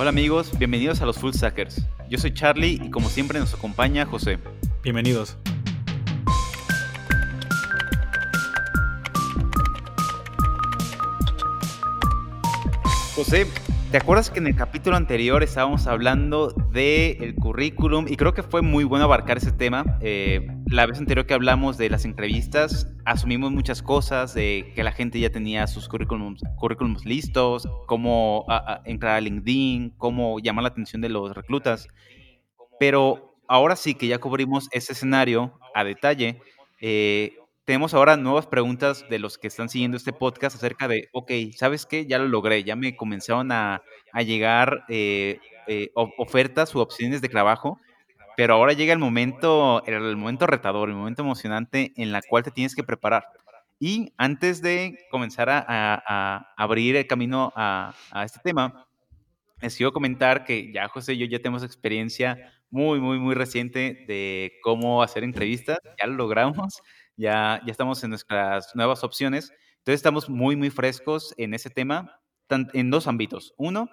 Hola amigos, bienvenidos a los Full Stackers. Yo soy Charlie y como siempre nos acompaña José. Bienvenidos. José, ¿te acuerdas que en el capítulo anterior estábamos hablando del currículum? Y creo que fue muy bueno abarcar ese tema. Eh, la vez anterior que hablamos de las entrevistas, asumimos muchas cosas, de que la gente ya tenía sus currículums, listos, cómo entrar a LinkedIn, cómo llamar la atención de los reclutas. Pero ahora sí que ya cubrimos ese escenario a detalle. Eh, tenemos ahora nuevas preguntas de los que están siguiendo este podcast acerca de, ok, ¿sabes qué? Ya lo logré, ya me comenzaron a, llegar eh, eh, ofertas u opciones de trabajo, pero ahora llega el momento, el momento retador, el momento emocionante en la cual te tienes que preparar. Y antes de comenzar a, abrir el camino a, este tema, les quiero comentar que ya José y yo ya tenemos experiencia muy, muy, muy reciente de cómo hacer entrevistas, ya lo logramos ya, ya estamos en nuestras nuevas opciones. Entonces estamos muy, muy frescos en ese tema, en dos ámbitos. Uno,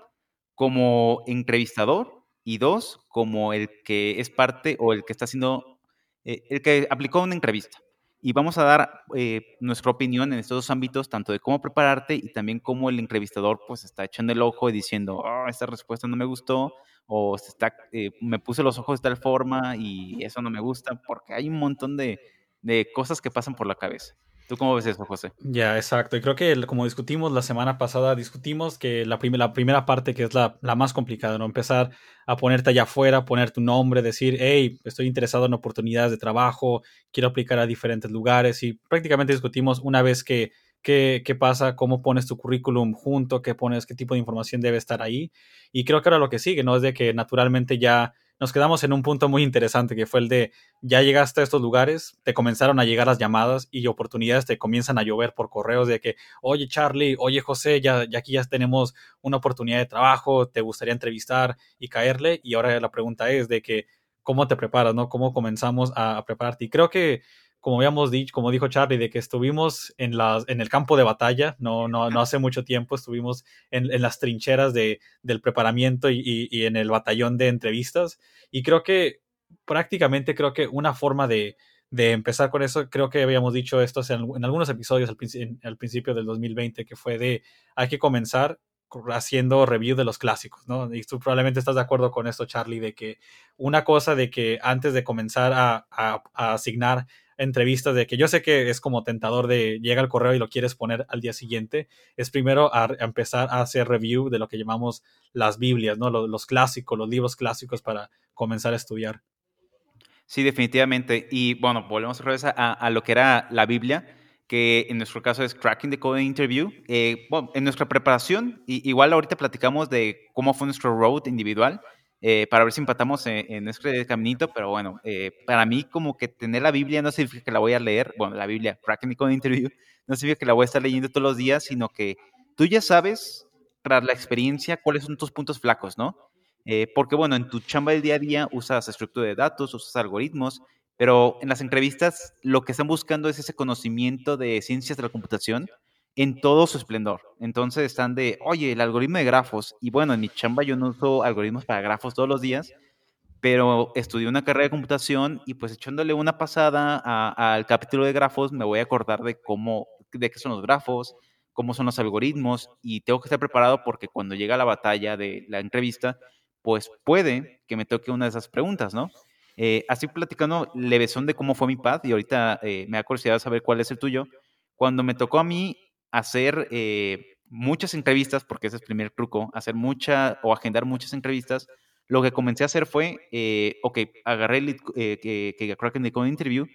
como entrevistador y dos, como el que es parte o el que está haciendo, eh, el que aplicó una entrevista. Y vamos a dar eh, nuestra opinión en estos dos ámbitos, tanto de cómo prepararte y también cómo el entrevistador pues está echando el ojo y diciendo, oh, esta respuesta no me gustó, o se está, eh, me puse los ojos de tal forma y eso no me gusta, porque hay un montón de, de cosas que pasan por la cabeza. ¿Tú cómo ves eso, José? Ya, exacto. Y creo que como discutimos la semana pasada, discutimos que la, la primera parte, que es la, la, más complicada, ¿no? Empezar a ponerte allá afuera, poner tu nombre, decir, hey, estoy interesado en oportunidades de trabajo, quiero aplicar a diferentes lugares. Y prácticamente discutimos una vez que, qué, qué pasa, cómo pones tu currículum junto, qué pones, qué tipo de información debe estar ahí. Y creo que ahora lo que sigue, ¿no? Es de que naturalmente ya nos quedamos en un punto muy interesante que fue el de ya llegaste a estos lugares, te comenzaron a llegar las llamadas y oportunidades te comienzan a llover por correos de que, oye Charlie, oye José, ya, ya aquí ya tenemos una oportunidad de trabajo, te gustaría entrevistar y caerle. Y ahora la pregunta es de que, ¿cómo te preparas, no? ¿Cómo comenzamos a, a prepararte? Y creo que como habíamos dicho, como dijo Charlie, de que estuvimos en, las, en el campo de batalla, no, no, no hace mucho tiempo, estuvimos en, en las trincheras de, del preparamiento y, y, en el batallón de entrevistas. Y creo que prácticamente creo que una forma de, de empezar con eso, creo que habíamos dicho esto en, algunos episodios al, principio del 2020, que fue de hay que comenzar haciendo review de los clásicos, ¿no? Y tú probablemente estás de acuerdo con esto, Charlie, de que una cosa de que antes de comenzar a, a asignar entrevistas de que yo sé que es como tentador de llega el correo y lo quieres poner al día siguiente, es primero a, empezar a hacer review de lo que llamamos las Biblias, ¿no? Los, clásicos, los libros clásicos para comenzar a estudiar. Sí, definitivamente. Y bueno, volvemos otra vez a, lo que era la Biblia, que en nuestro caso es Cracking the Code Interview. Eh, bueno, en nuestra preparación, igual ahorita platicamos de cómo fue nuestro road individual, eh, para ver si empatamos en, este caminito, pero bueno, eh, para mí como que tener la Biblia no significa que la voy a leer, bueno, la Biblia, the Interview, no significa que la voy a estar leyendo todos los días, sino que tú ya sabes, tras la experiencia, cuáles son tus puntos flacos, ¿no? Eh, porque bueno, en tu chamba del día a día usas estructura de datos, usas algoritmos, pero en las entrevistas lo que están buscando es ese conocimiento de ciencias de la computación en todo su esplendor. Entonces están de, oye, el algoritmo de grafos. Y bueno, en mi chamba yo no uso algoritmos para grafos todos los días, pero estudié una carrera de computación y pues echándole una pasada al capítulo de grafos me voy a acordar de cómo, de qué son los grafos, cómo son los algoritmos y tengo que estar preparado porque cuando llega la batalla de la entrevista, pues puede que me toque una de esas preguntas, ¿no? Eh, así platicando levesón de cómo fue mi path y ahorita eh, me da curiosidad saber cuál es el tuyo. Cuando me tocó a mí hacer eh, muchas entrevistas, porque ese es el primer truco, hacer mucha o agendar muchas entrevistas, lo que comencé a hacer fue, eh, ok, agarré el eh, que, Kraken de Code Interview,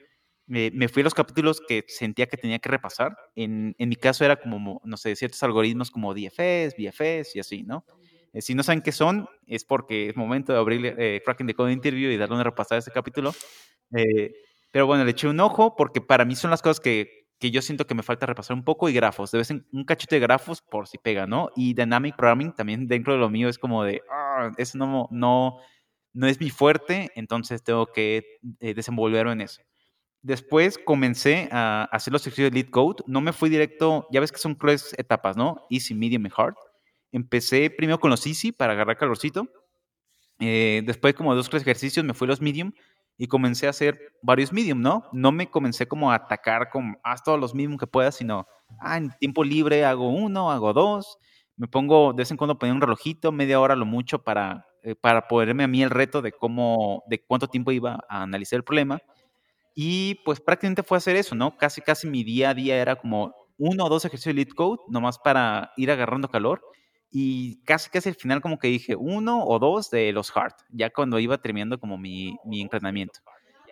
me fui a los capítulos que sentía que tenía que repasar. En, en, mi caso era como, no sé, ciertos algoritmos como DFS, BFS y así, ¿no? Eh, si no saben qué son, es porque es momento de abrir eh, Kraken de Code Interview y darle una repasada a ese capítulo. pero bueno, le eché un ojo porque para mí son las cosas que que yo siento que me falta repasar un poco y grafos, de vez en un cachito de grafos por si pega, ¿no? Y Dynamic Programming también dentro de lo mío es como de, ah, eso no, no, no es mi fuerte, entonces tengo que eh, desenvolverlo en eso. Después comencé a hacer los ejercicios de Lead Code, no me fui directo, ya ves que son tres etapas, ¿no? Easy, Medium y Hard. empecé primero con los easy para agarrar calorcito. Eh, después como dos, tres ejercicios me fui a los medium y comencé a hacer varios medium, ¿no? No me comencé como a atacar con haz todos los medium que puedas, sino, ah, en tiempo libre hago uno, hago dos, me pongo de vez en cuando poner un relojito, media hora lo mucho para, eh, para ponerme a mí el reto de cómo, de cuánto tiempo iba a analizar el problema. Y pues prácticamente fue hacer eso, ¿no? Casi, casi mi día a día era como uno o dos ejercicios de lead code, nomás para ir agarrando calor. Y casi, casi al final como que dije uno o dos de los hard, ya cuando iba terminando como mi, mi entrenamiento.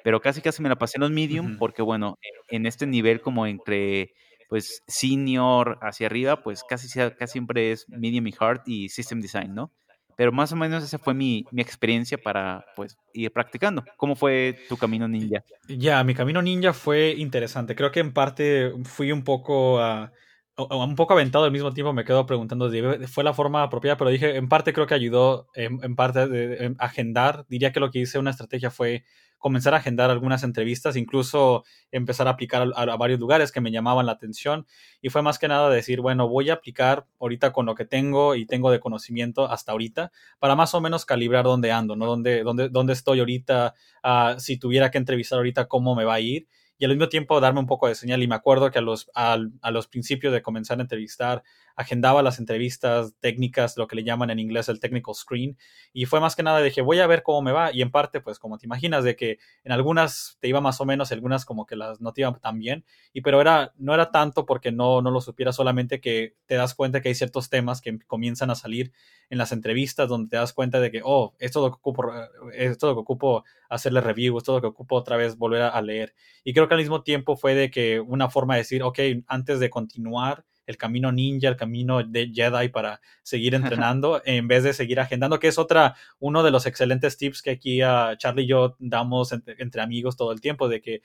Pero casi, casi me la pasé en los medium, porque bueno, en este nivel como entre pues senior hacia arriba, pues casi, casi siempre es medium y hard y system design, ¿no? Pero más o menos esa fue mi, mi experiencia para pues ir practicando. ¿Cómo fue tu camino ninja? Ya, mi camino ninja fue interesante. Creo que en parte fui un poco... a un poco aventado al mismo tiempo me quedo preguntando fue la forma apropiada, pero dije, en parte creo que ayudó, en, parte de, agendar, diría que lo que hice una estrategia fue comenzar a agendar algunas entrevistas, incluso empezar a aplicar a, varios lugares que me llamaban la atención. Y fue más que nada decir, bueno, voy a aplicar ahorita con lo que tengo y tengo de conocimiento hasta ahorita para más o menos calibrar dónde ando, ¿no? Dónde, dónde, dónde estoy ahorita, uh, si tuviera que entrevistar ahorita, cómo me va a ir y al mismo tiempo darme un poco de señal. Y me acuerdo que a los, a, los principios de comenzar a entrevistar, agendaba las entrevistas técnicas, lo que le llaman en inglés el technical screen. Y fue más que nada, dije, voy a ver cómo me va. Y en parte, pues como te imaginas, de que en algunas te iba más o menos, algunas como que las no te iban tan bien. Y pero era, no era tanto porque no, no lo supiera, solamente que te das cuenta que hay ciertos temas que comienzan a salir en las entrevistas donde te das cuenta de que, oh, esto es lo que ocupo, esto es lo que ocupo hacerle review, esto es lo que ocupo otra vez volver a, leer. Y creo que al mismo tiempo fue de que una forma de decir, ok, antes de continuar el camino ninja, el camino de Jedi para seguir entrenando, en vez de seguir agendando, que es otra, uno de los excelentes tips que aquí a Charlie y yo damos entre, amigos todo el tiempo, de que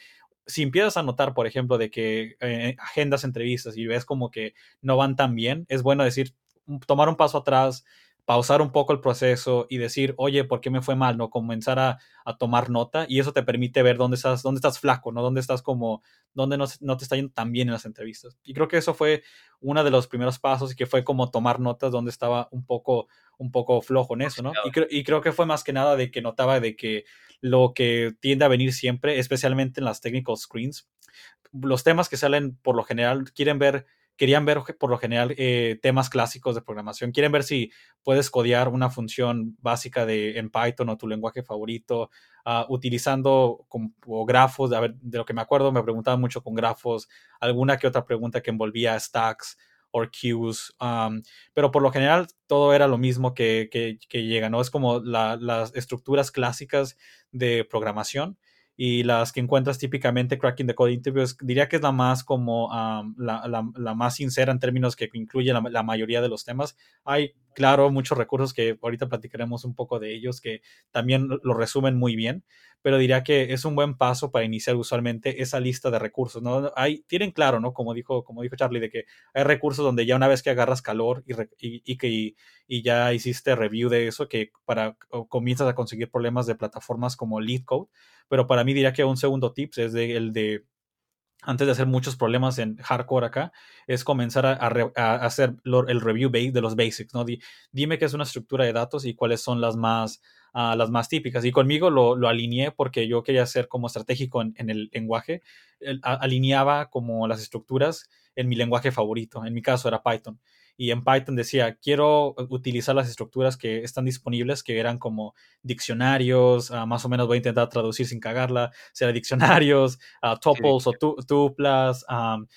si empiezas a notar, por ejemplo, de que eh, agendas entrevistas y ves como que no van tan bien, es bueno decir, tomar un paso atrás, pausar un poco el proceso y decir, oye, ¿por qué me fue mal? ¿No? Comenzar a, tomar nota y eso te permite ver dónde estás, dónde estás flaco, ¿no? Dónde estás como, dónde no, no, te está yendo tan bien en las entrevistas. Y creo que eso fue uno de los primeros pasos y que fue como tomar notas donde estaba un poco, un poco flojo en eso, ¿no? Y, y creo que fue más que nada de que notaba de que lo que tiende a venir siempre, especialmente en las technical screens, los temas que salen por lo general quieren ver querían ver por lo general eh, temas clásicos de programación. Quieren ver si puedes codear una función básica de, en Python o tu lenguaje favorito, uh, utilizando grafos. De lo que me acuerdo, me preguntaban mucho con grafos, alguna que otra pregunta que envolvía stacks o queues, pero por lo general todo era lo mismo que, que, que llega, ¿no? Es como las estructuras clásicas de programación y las que encuentras típicamente Cracking the Code Interviews, diría que es la más como la, la, la, más sincera en términos que incluye la, mayoría de los temas. Hay, claro, muchos recursos que ahorita platicaremos un poco de ellos que también lo resumen muy bien, pero diría que es un buen paso para iniciar usualmente esa lista de recursos, ¿no? Hay, tienen claro, ¿no? Como dijo, como dijo Charlie, de que hay recursos donde ya una vez que agarras calor y, y, y que y ya hiciste review de eso, que para comienzas a conseguir problemas de plataformas como LeetCode, pero para mí diría que un segundo tip es de, el de antes de hacer muchos problemas en hardcore acá, es comenzar a, hacer el review de los basics, ¿no? dime qué es una estructura de datos y cuáles son las más, uh, las más típicas. Y conmigo lo, lo, alineé porque yo quería ser como estratégico en, el lenguaje. alineaba como las estructuras en mi lenguaje favorito. En mi caso era Python y en Python decía, quiero utilizar las estructuras que están disponibles, que eran como diccionarios, uh, más o menos voy a intentar traducir sin cagarla, sea diccionarios, uh, tuples o tuplas, um,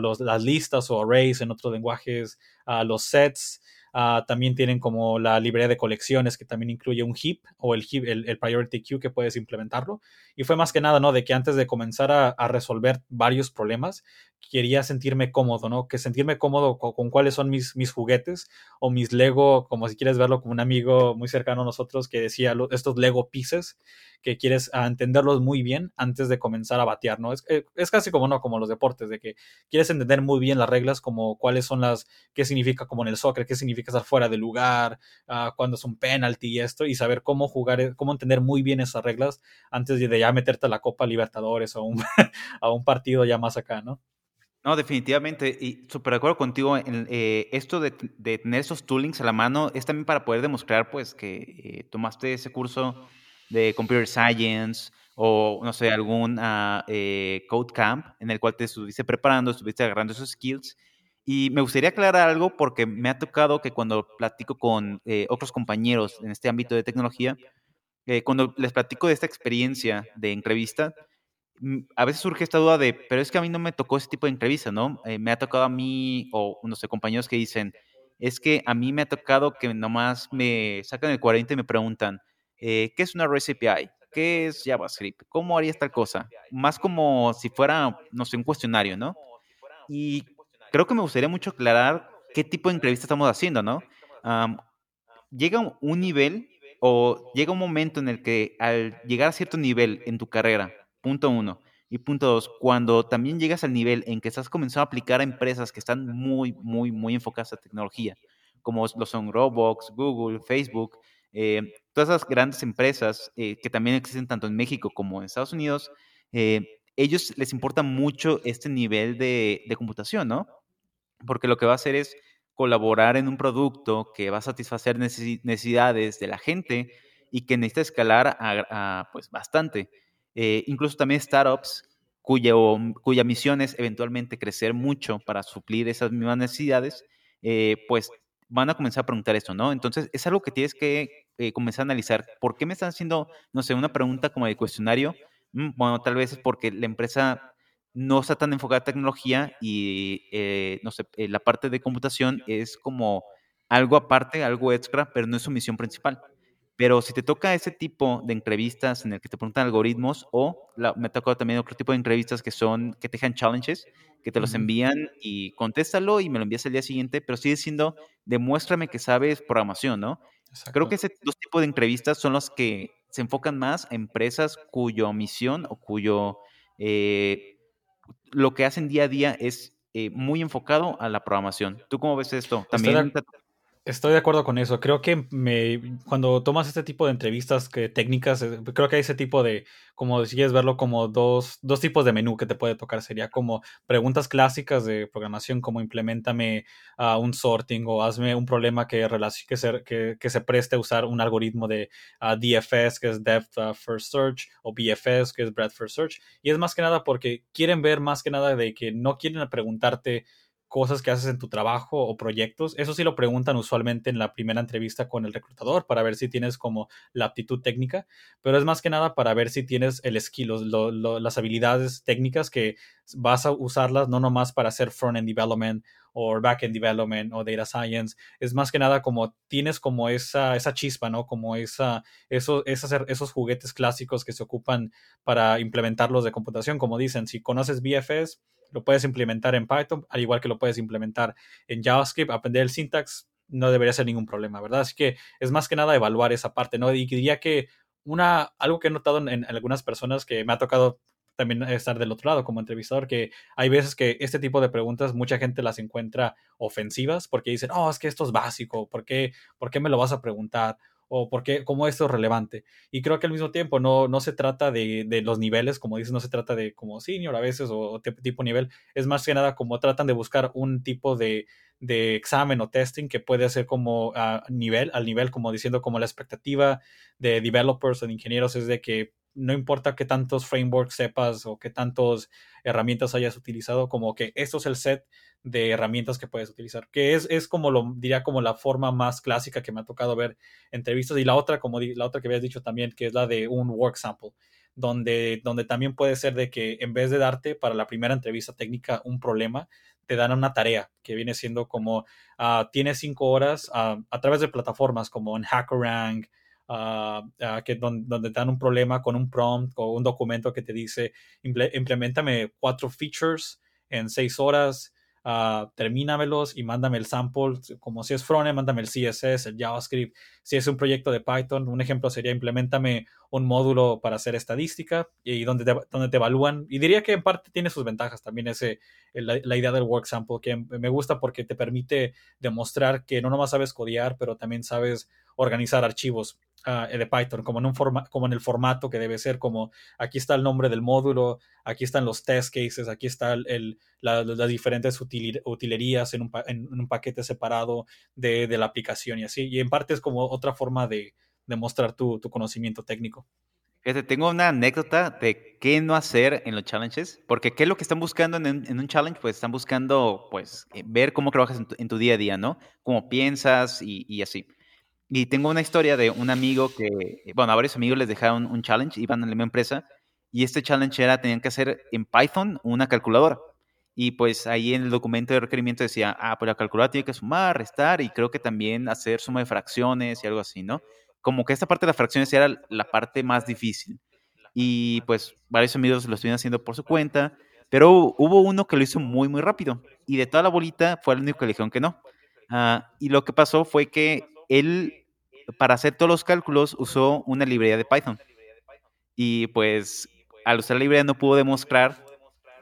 los, las listas o arrays en otros lenguajes, los sets, Uh, también tienen como la librería de colecciones que también incluye un heap o el, heap, el, priority queue que puedes implementarlo. Y fue más que nada, ¿no? De que antes de comenzar a, resolver varios problemas, quería sentirme cómodo, ¿no? Que sentirme cómodo con, cuáles son mis, mis juguetes o mis Lego, como si quieres verlo como un amigo muy cercano a nosotros que decía estos Lego pieces, que quieres ah, entenderlos muy bien antes de comenzar a batear, ¿no? Es, eh, es casi como, ¿no? Como los deportes, de que quieres entender muy bien las reglas, como cuáles son las, qué significa como en el soccer, qué significa estar fuera de lugar, uh, cuándo es un penalty y esto, y saber cómo jugar, eh, cómo entender muy bien esas reglas antes de ya meterte a la Copa Libertadores o un, a un partido ya más acá, ¿no? No, definitivamente, y súper de acuerdo contigo, en, eh, esto de, tener esos toolings a la mano es también para poder demostrar pues que eh, tomaste ese curso de Computer Science o, no sé, algún eh, Code Camp en el cual te estuviste preparando, estuviste agarrando esos skills. Y me gustaría aclarar algo porque me ha tocado que cuando platico con eh, otros compañeros en este ámbito de tecnología, eh, cuando les platico de esta experiencia de entrevista, Mm, a veces surge esta duda de, pero es que a mí no me tocó ese tipo de entrevista, ¿no? Eh, me ha tocado a mí, o no sé, compañeros que dicen, es que a mí me ha tocado que nomás me sacan el 40 y me preguntan, ¿qué es una REST API? ¿Qué es JavaScript? ¿Cómo haría esta cosa? Más como si fuera, no sé, un cuestionario, ¿no? Y creo que me gustaría mucho aclarar qué tipo de entrevista estamos haciendo, ¿no? llega un nivel o llega un momento en el que al llegar a cierto nivel en tu carrera, Punto uno. Y punto dos, cuando también llegas al nivel en que estás comenzando a aplicar a empresas que están muy, muy, muy enfocadas a tecnología, como lo son Roblox, Google, Facebook, eh, todas esas grandes empresas eh, que también existen tanto en México como en Estados Unidos, eh, ellos les importa mucho este nivel de, de computación, ¿no? Porque lo que va a hacer es colaborar en un producto que va a satisfacer necesidades de la gente y que necesita escalar a, pues bastante. Eh, incluso también startups cuya, cuya misión es eventualmente crecer mucho para suplir esas mismas necesidades, eh, pues van a comenzar a preguntar esto, ¿no? Entonces, es algo que tienes que eh, comenzar a analizar. ¿Por qué me están haciendo, no sé, una pregunta como de cuestionario? Mm, bueno, tal vez es porque la empresa no está tan enfocada en tecnología y, no sé, la parte de computación es como algo aparte, algo extra, pero no es su misión principal. Pero si te toca ese tipo de entrevistas en el que te preguntan algoritmos o me ha tocado también otro tipo de entrevistas que son, que te dejan challenges, que te los envían y contéstalo y me lo envías el día siguiente, pero sigue siendo, demuéstrame que sabes programación, ¿no? Creo que ese dos tipos de entrevistas son los que se enfocan más a empresas cuyo misión o cuyo, eh, lo que hacen día a día es eh, muy enfocado a la programación. ¿Tú cómo ves esto? También... Estoy de acuerdo con eso. Creo que me, cuando tomas este tipo de entrevistas que, técnicas, eh, creo que hay ese tipo de, como si quieres verlo como dos, dos tipos de menú que te puede tocar. Sería como preguntas clásicas de programación, como implementame uh, un sorting o hazme un problema que, que, se, que, que se preste a usar un algoritmo de uh, DFS, que es Depth uh, First Search, o BFS, que es Breadth First Search. Y es más que nada porque quieren ver más que nada de que no quieren preguntarte cosas que haces en tu trabajo o proyectos. Eso sí lo preguntan usualmente en la primera entrevista con el reclutador para ver si tienes como la aptitud técnica, pero es más que nada para ver si tienes el skill, las habilidades técnicas que vas a usarlas no nomás para hacer front-end development o back-end development o data science. Es más que nada como tienes como esa, esa chispa, ¿no? Como esa, esos, esos juguetes clásicos que se ocupan para implementarlos de computación. Como dicen, si conoces BFS, lo puedes implementar en Python, al igual que lo puedes implementar en JavaScript, aprender el syntax no debería ser ningún problema, ¿verdad? Así que es más que nada evaluar esa parte, ¿no? Y diría que una, algo que he notado en, algunas personas que me ha tocado también estar del otro lado como entrevistador, que hay veces que este tipo de preguntas mucha gente las encuentra ofensivas porque dicen, oh, es que esto es básico, ¿por qué, ¿por qué me lo vas a preguntar? O por qué, cómo esto es relevante. Y creo que al mismo tiempo no, no se trata de, de, los niveles, como dices, no se trata de como senior a veces o, tipo nivel, es más que nada como tratan de buscar un tipo de, de examen o testing que puede ser como a nivel, al nivel, como diciendo como la expectativa de developers o de ingenieros es de que no importa qué tantos frameworks sepas o qué tantas herramientas hayas utilizado, como que esto es el set de herramientas que puedes utilizar, que es, es como lo diría como la forma más clásica que me ha tocado ver entrevistas. Y la otra, como la otra que habías dicho también, que es la de un work sample, donde, donde también puede ser de que en vez de darte para la primera entrevista técnica un problema, te dan una tarea que viene siendo como uh, tienes cinco horas ah, a través de plataformas como en HackerRank, uh, que donde, te dan un problema con un prompt o un documento que te dice implementame cuatro features en seis horas uh, termínamelos y mándame el sample, como si es frontend, mándame el CSS, el JavaScript. Si es un proyecto de Python, un ejemplo sería implementame un módulo para hacer estadística y donde te, donde te evalúan. Y diría que en parte tiene sus ventajas también ese, la, idea del work sample, que me gusta porque te permite demostrar que no nomás sabes codear, pero también sabes organizar archivos uh, de Python, como en, un forma, como en el formato que debe ser, como aquí está el nombre del módulo, aquí están los test cases, aquí están el, la, las diferentes utilerías en un, en un paquete separado de, de, la aplicación y así. Y en parte es como otra forma de, de mostrar tu, tu conocimiento técnico. Tengo una anécdota de qué no hacer en los challenges, porque qué es lo que están buscando en, en un challenge, pues están buscando, pues, eh, ver cómo trabajas en tu, día a día, ¿no? Cómo piensas y, así. Y tengo una historia de un amigo que, bueno, a varios amigos les dejaron un challenge, iban a la misma empresa, y este challenge era, tenían que hacer en Python una calculadora. Y pues ahí en el documento de requerimiento decía, ah, pues la calculadora tiene que sumar, restar, y creo que también hacer suma de fracciones y algo así, ¿no? como que esta parte de las fracciones era la parte más difícil. Y pues varios amigos lo estuvieron haciendo por su cuenta, pero hubo uno que lo hizo muy, muy rápido. Y de toda la bolita fue el único que le dijeron que no. Uh, y lo que pasó fue que él, para hacer todos los cálculos, usó una librería de Python. Y pues al usar la librería no pudo demostrar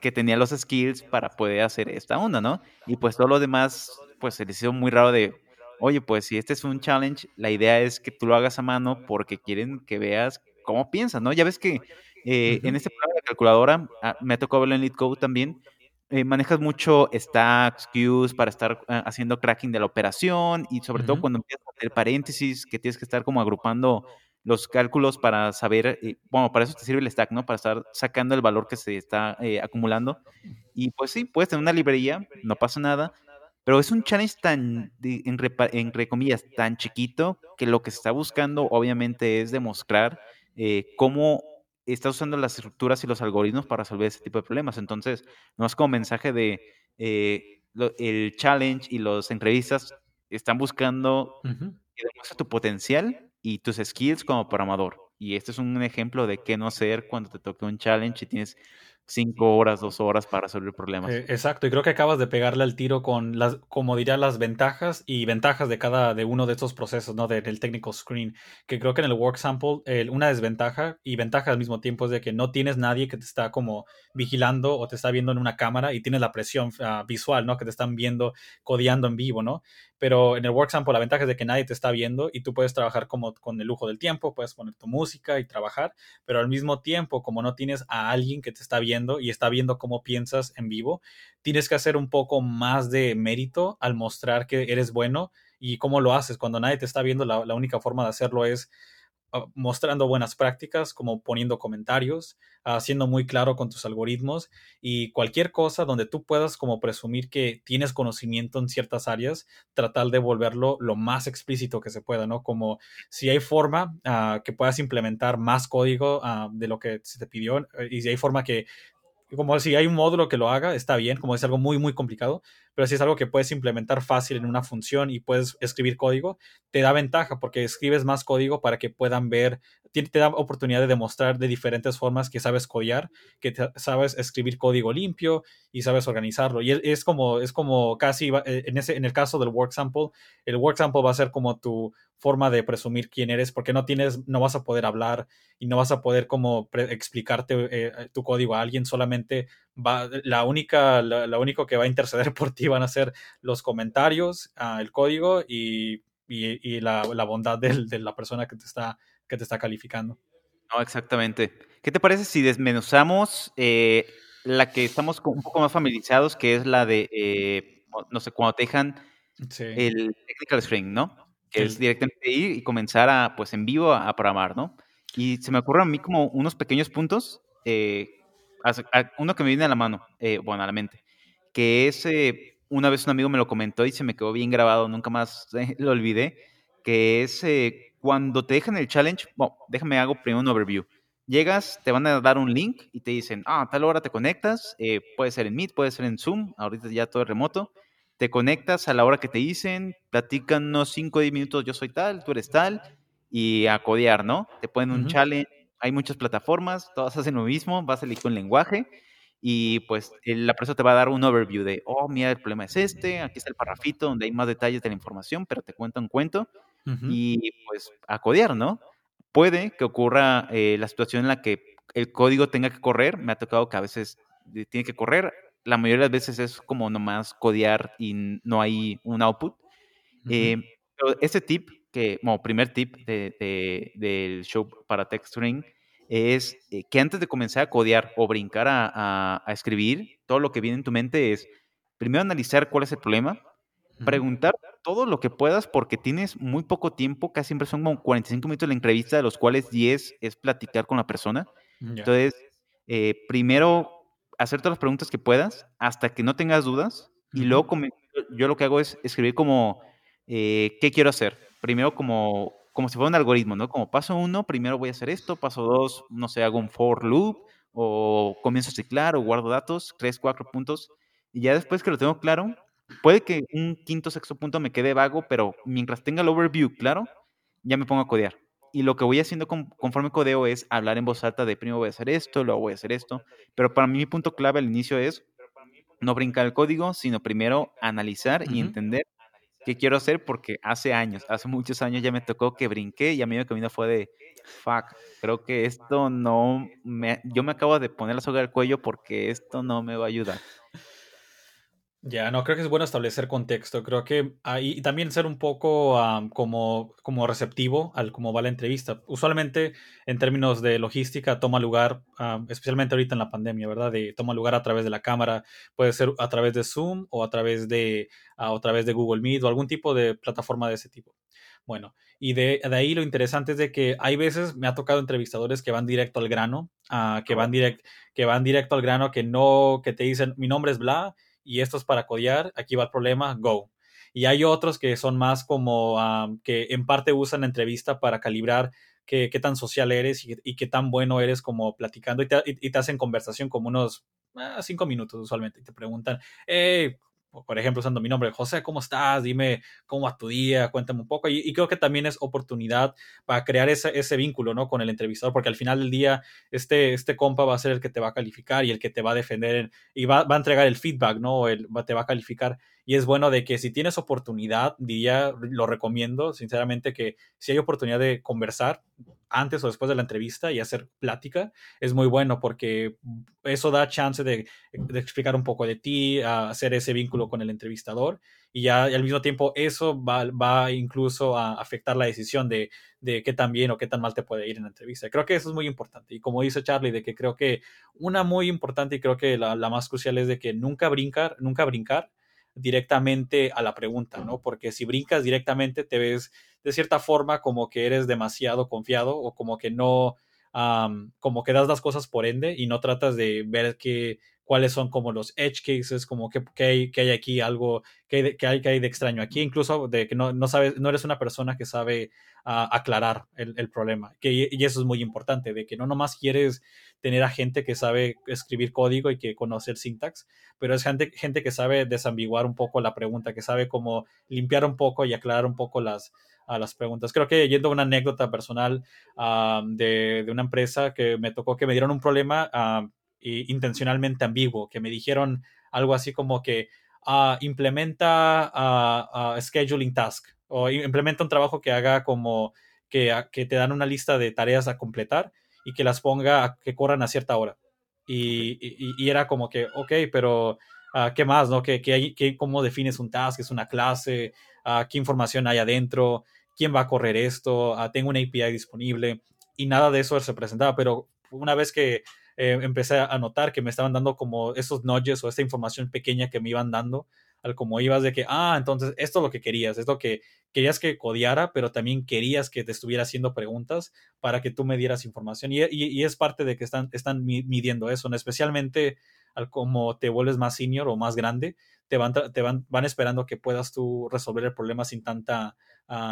que tenía los skills para poder hacer esta onda, ¿no? Y pues todo lo demás, pues se le hizo muy raro de, oye, pues si este es un challenge, la idea es que tú lo hagas a mano porque quieren que veas cómo piensas, ¿no? Ya ves que eh, en este programa de calculadora, ah, me ha tocado verlo en LeetCode también, eh, manejas mucho stacks, queues para estar uh, haciendo cracking de la operación y sobre uh -huh. todo cuando empiezas a hacer paréntesis, que tienes que estar como agrupando los cálculos para saber, eh, bueno, para eso te sirve el stack, ¿no? Para estar sacando el valor que se está eh, acumulando. Y pues sí, puedes tener una librería, no pasa nada, pero es un challenge tan, entre, entre comillas, tan chiquito que lo que se está buscando obviamente es demostrar eh, cómo está usando las estructuras y los algoritmos para resolver ese tipo de problemas. Entonces, no es como mensaje de eh, lo, el challenge y las entrevistas están buscando uh -huh. que demuestres tu potencial y tus skills como programador. Y este es un ejemplo de qué no hacer cuando te toque un challenge y tienes cinco horas, dos horas para resolver problemas. Eh, exacto, y creo que acabas de pegarle al tiro con las, como diría, las ventajas y ventajas de cada de uno de estos procesos, ¿no? Del technical screen, que creo que en el work sample eh, una desventaja y ventaja al mismo tiempo es de que no tienes nadie que te está como vigilando o te está viendo en una cámara y tienes la presión uh, visual, ¿no? Que te están viendo, codeando en vivo, ¿no? Pero en el work sample la ventaja es de que nadie te está viendo y tú puedes trabajar como con el lujo del tiempo, puedes poner tu música y trabajar, pero al mismo tiempo, como no tienes a alguien que te está viendo y está viendo cómo piensas en vivo, tienes que hacer un poco más de mérito al mostrar que eres bueno y cómo lo haces. Cuando nadie te está viendo, la, la única forma de hacerlo es mostrando buenas prácticas, como poniendo comentarios, haciendo uh, muy claro con tus algoritmos y cualquier cosa donde tú puedas como presumir que tienes conocimiento en ciertas áreas, tratar de volverlo lo más explícito que se pueda, ¿no? Como si hay forma uh, que puedas implementar más código de lo que se te pidió y si hay forma que como si hay un módulo que lo haga, está bien, como es algo muy, muy complicado, pero si es algo que puedes implementar fácil en una función y puedes escribir código, te da ventaja porque escribes más código para que puedan ver, te, da oportunidad de demostrar de diferentes formas que sabes codear, que sabes escribir código limpio y sabes organizarlo. Y es como, es como casi, eh, en, ese, en el caso del work sample, el work sample va a ser como tu forma de presumir quién eres, porque no tienes, no vas a poder hablar y no vas a poder como explicarte eh, tu código a alguien, solamente va, la única, la, la, único que va a interceder por ti van a ser los comentarios, uh, el código y, y, y la, la, bondad de, de, la persona que te, está, que te está calificando. No, exactamente. ¿Qué te parece si desmenuzamos eh, la que estamos un poco más familiarizados, que es la de, eh, no sé, cuando te dejan sí. el technical string, ¿no? Que sí. es directamente ir y comenzar a, pues en vivo a, a, programar, ¿no? Y se me ocurren a mí como unos pequeños puntos, eh, uno que me viene a la mano, eh, bueno, a la mente, que es, eh, una vez un amigo me lo comentó y se me quedó bien grabado, nunca más eh, lo olvidé, que es cuando te dejan el challenge, bueno, déjame hago primero un overview. Llegas, te van a dar un link y te dicen, ah, a tal hora te conectas, eh, puede ser en Meet, puede ser en Zoom, ahorita ya todo es remoto, te conectas a la hora que te dicen, platican unos 5 o 10 minutos, yo soy tal, tú eres tal, y a codear, ¿no? Te ponen un uh -huh. challenge, hay muchas plataformas, todas hacen lo mismo, vas a elegir un lenguaje y pues la persona te va a dar un overview de, oh, mira, el problema es este, aquí está el parrafito donde hay más detalles de la información, pero te cuenta un cuento uh -huh. y pues a codear, ¿no? Puede que ocurra eh, la situación en la que el código tenga que correr, me ha tocado que a veces eh, tiene que correr, la mayoría de las veces es como nomás codear y no hay un output. Uh -huh. eh, pero este tip que, como primer tip de, del show para texturing, es eh, que antes de comenzar a codear o brincar a, a, escribir, todo lo que viene en tu mente es primero analizar cuál es el problema, preguntar todo lo que puedas porque tienes muy poco tiempo, casi siempre son como 45 minutos de la entrevista, de los cuales 10 es platicar con la persona. Entonces, eh, primero hacer todas las preguntas que puedas hasta que no tengas dudas y luego yo lo que hago es escribir como, eh, ¿qué quiero hacer? Primero como, como si fuera un algoritmo, ¿no? Como paso uno, primero voy a hacer esto, paso dos, no sé, hago un for loop o comienzo a ciclar o guardo datos, tres, cuatro puntos. Y ya después que lo tengo claro, puede que un quinto, sexto punto me quede vago, pero mientras tenga el overview claro, ya me pongo a codear. Y lo que voy haciendo conforme codeo es hablar en voz alta de primero voy a hacer esto, luego voy a hacer esto. Pero para mí mi punto clave al inicio es no brincar el código, sino primero analizar y entender qué quiero hacer porque hace años, hace muchos años ya me tocó que brinqué y a mí mi camino fue de, fuck, creo que esto no me, yo me acabo de poner la soga al cuello porque esto no me va a ayudar. Ya, no, creo que es bueno establecer contexto. Creo que ahí y también ser un poco como, como receptivo al cómo va la entrevista. Usualmente, en términos de logística, toma lugar, especialmente ahorita en la pandemia, ¿verdad? De, toma lugar a través de la cámara, puede ser a través de Zoom o a través de, a, través de Google Meet o algún tipo de plataforma de ese tipo. Bueno, y de, de, ahí lo interesante es de que hay veces me ha tocado entrevistadores que van directo al grano, que, van direct, que van directo al grano, que no, que te dicen, mi nombre es Bla y esto es para codear, aquí va el problema, go. Y hay otros que son más como que en parte usan la entrevista para calibrar qué, tan social eres y, qué tan bueno eres como platicando y te, y te hacen conversación como unos ah, cinco minutos usualmente y te preguntan, hey, por ejemplo, usando mi nombre, José, ¿cómo estás? Dime cómo va tu día, cuéntame un poco. Y, creo que también es oportunidad para crear ese, ese, vínculo, ¿no? Con el entrevistador, porque al final del día, este, este compa va a ser el que te va a calificar y el que te va a defender y va, va a entregar el feedback, ¿no? El, te va a calificar. Y es bueno de que si tienes oportunidad, diría, lo recomiendo, sinceramente, que si hay oportunidad de conversar, antes o después de la entrevista y hacer plática es muy bueno porque eso da chance de, explicar un poco de ti, hacer ese vínculo con el entrevistador y ya al mismo tiempo eso va, va incluso a afectar la decisión de, de, qué tan bien o qué tan mal te puede ir en la entrevista. Creo que eso es muy importante y como dice Charlie, de que creo que una muy importante y creo que la, la más crucial es de que nunca brincar, nunca brincar directamente a la pregunta, ¿no? Porque si brincas directamente te ves de cierta forma como que eres demasiado confiado o como que no, como que das las cosas por ende y no tratas de ver que, cuáles son como los edge cases, como que, hay, que hay aquí algo, que hay, que hay, que de extraño aquí, incluso de que no, no sabes, no eres una persona que sabe ah, aclarar el, el, problema. Que, y eso es muy importante, de que no nomás quieres tener a gente que sabe escribir código y que conoce el syntax, pero es gente, gente que sabe desambiguar un poco la pregunta, que sabe cómo limpiar un poco y aclarar un poco las, a las preguntas. Creo que yendo a una anécdota personal de, de, una empresa que me tocó que me dieron un problema intencionalmente ambiguo, que me dijeron algo así como que uh, implementa uh, scheduling task o implementa un trabajo que haga como que, que, te dan una lista de tareas a completar y que las ponga a que corran a cierta hora. Y, y, y era como que, ok, pero uh, ¿qué más? No? ¿Qué, qué hay, qué, ¿Cómo defines un task? ¿Es una clase? ¿Qué información hay adentro? quién va a correr esto, ah, tengo una API disponible y nada de eso se presentaba, pero una vez que eh, empecé a notar que me estaban dando como esos nudges o esta información pequeña que me iban dando, al como ibas de que, ah, entonces esto es lo que querías, es lo que querías que codiara, pero también querías que te estuviera haciendo preguntas para que tú me dieras información. Y, y, es parte de que están, están midiendo eso, especialmente al como te vuelves más senior o más grande, te van, te van, van esperando que puedas tú resolver el problema sin tanta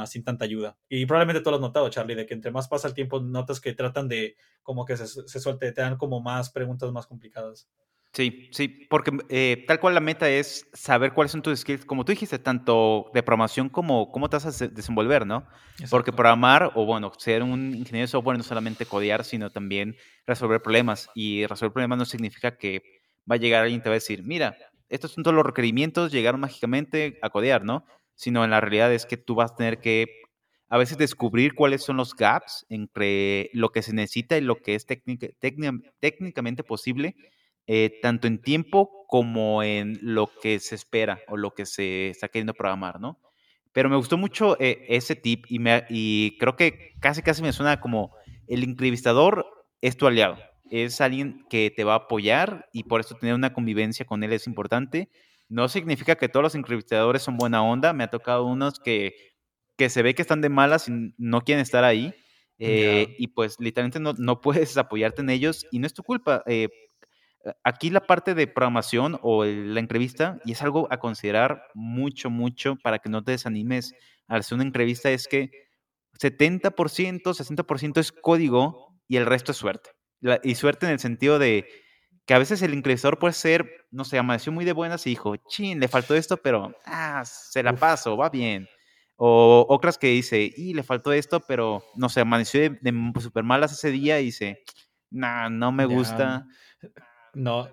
sin tanta ayuda. Y probablemente tú lo has notado, Charlie, de que entre más pasa el tiempo, notas que tratan de como que se, se suelte, te dan como más preguntas más complicadas. Sí, sí, porque eh, tal cual la meta es saber cuáles son tus skills, como tú dijiste, tanto de programación como cómo te vas a desenvolver, ¿no? Porque programar, o bueno, ser un ingeniero de software no solamente codear, sino también resolver problemas. Y resolver problemas no significa que va a llegar alguien y te va a decir, mira, estos son todos los requerimientos, llegaron mágicamente a codear, ¿no? Sino en la realidad es que tú vas a tener que a veces descubrir cuáles son los gaps entre lo que se necesita y lo que es técnicamente posible, eh, tanto en tiempo como en lo que se espera o lo que se está queriendo programar, ¿no? Pero me gustó mucho eh, ese tip y, me, y creo que casi casi me suena como el entrevistador es tu aliado. Es alguien que te va a apoyar y por eso tener una convivencia con él es importante. No significa que todos los entrevistadores son buena onda. Me ha tocado unos que, que se ve que están de malas y no quieren estar ahí. Eh, y pues literalmente no, no, puedes apoyarte en ellos y no es tu culpa. Eh, aquí la parte de programación o la entrevista, y es algo a considerar mucho, mucho para que no te desanimes al hacer una entrevista, es que 70%, 60% es código y el resto es suerte. y suerte en el sentido de que a veces el entrevistador puede ser, no sé, amaneció muy de buenas y dijo, chin, le faltó esto, pero ah, se la paso, va bien. O otras que dice, y le faltó esto, pero no sé, amaneció de, de super malas ese día y dice, nah, no me gusta. No.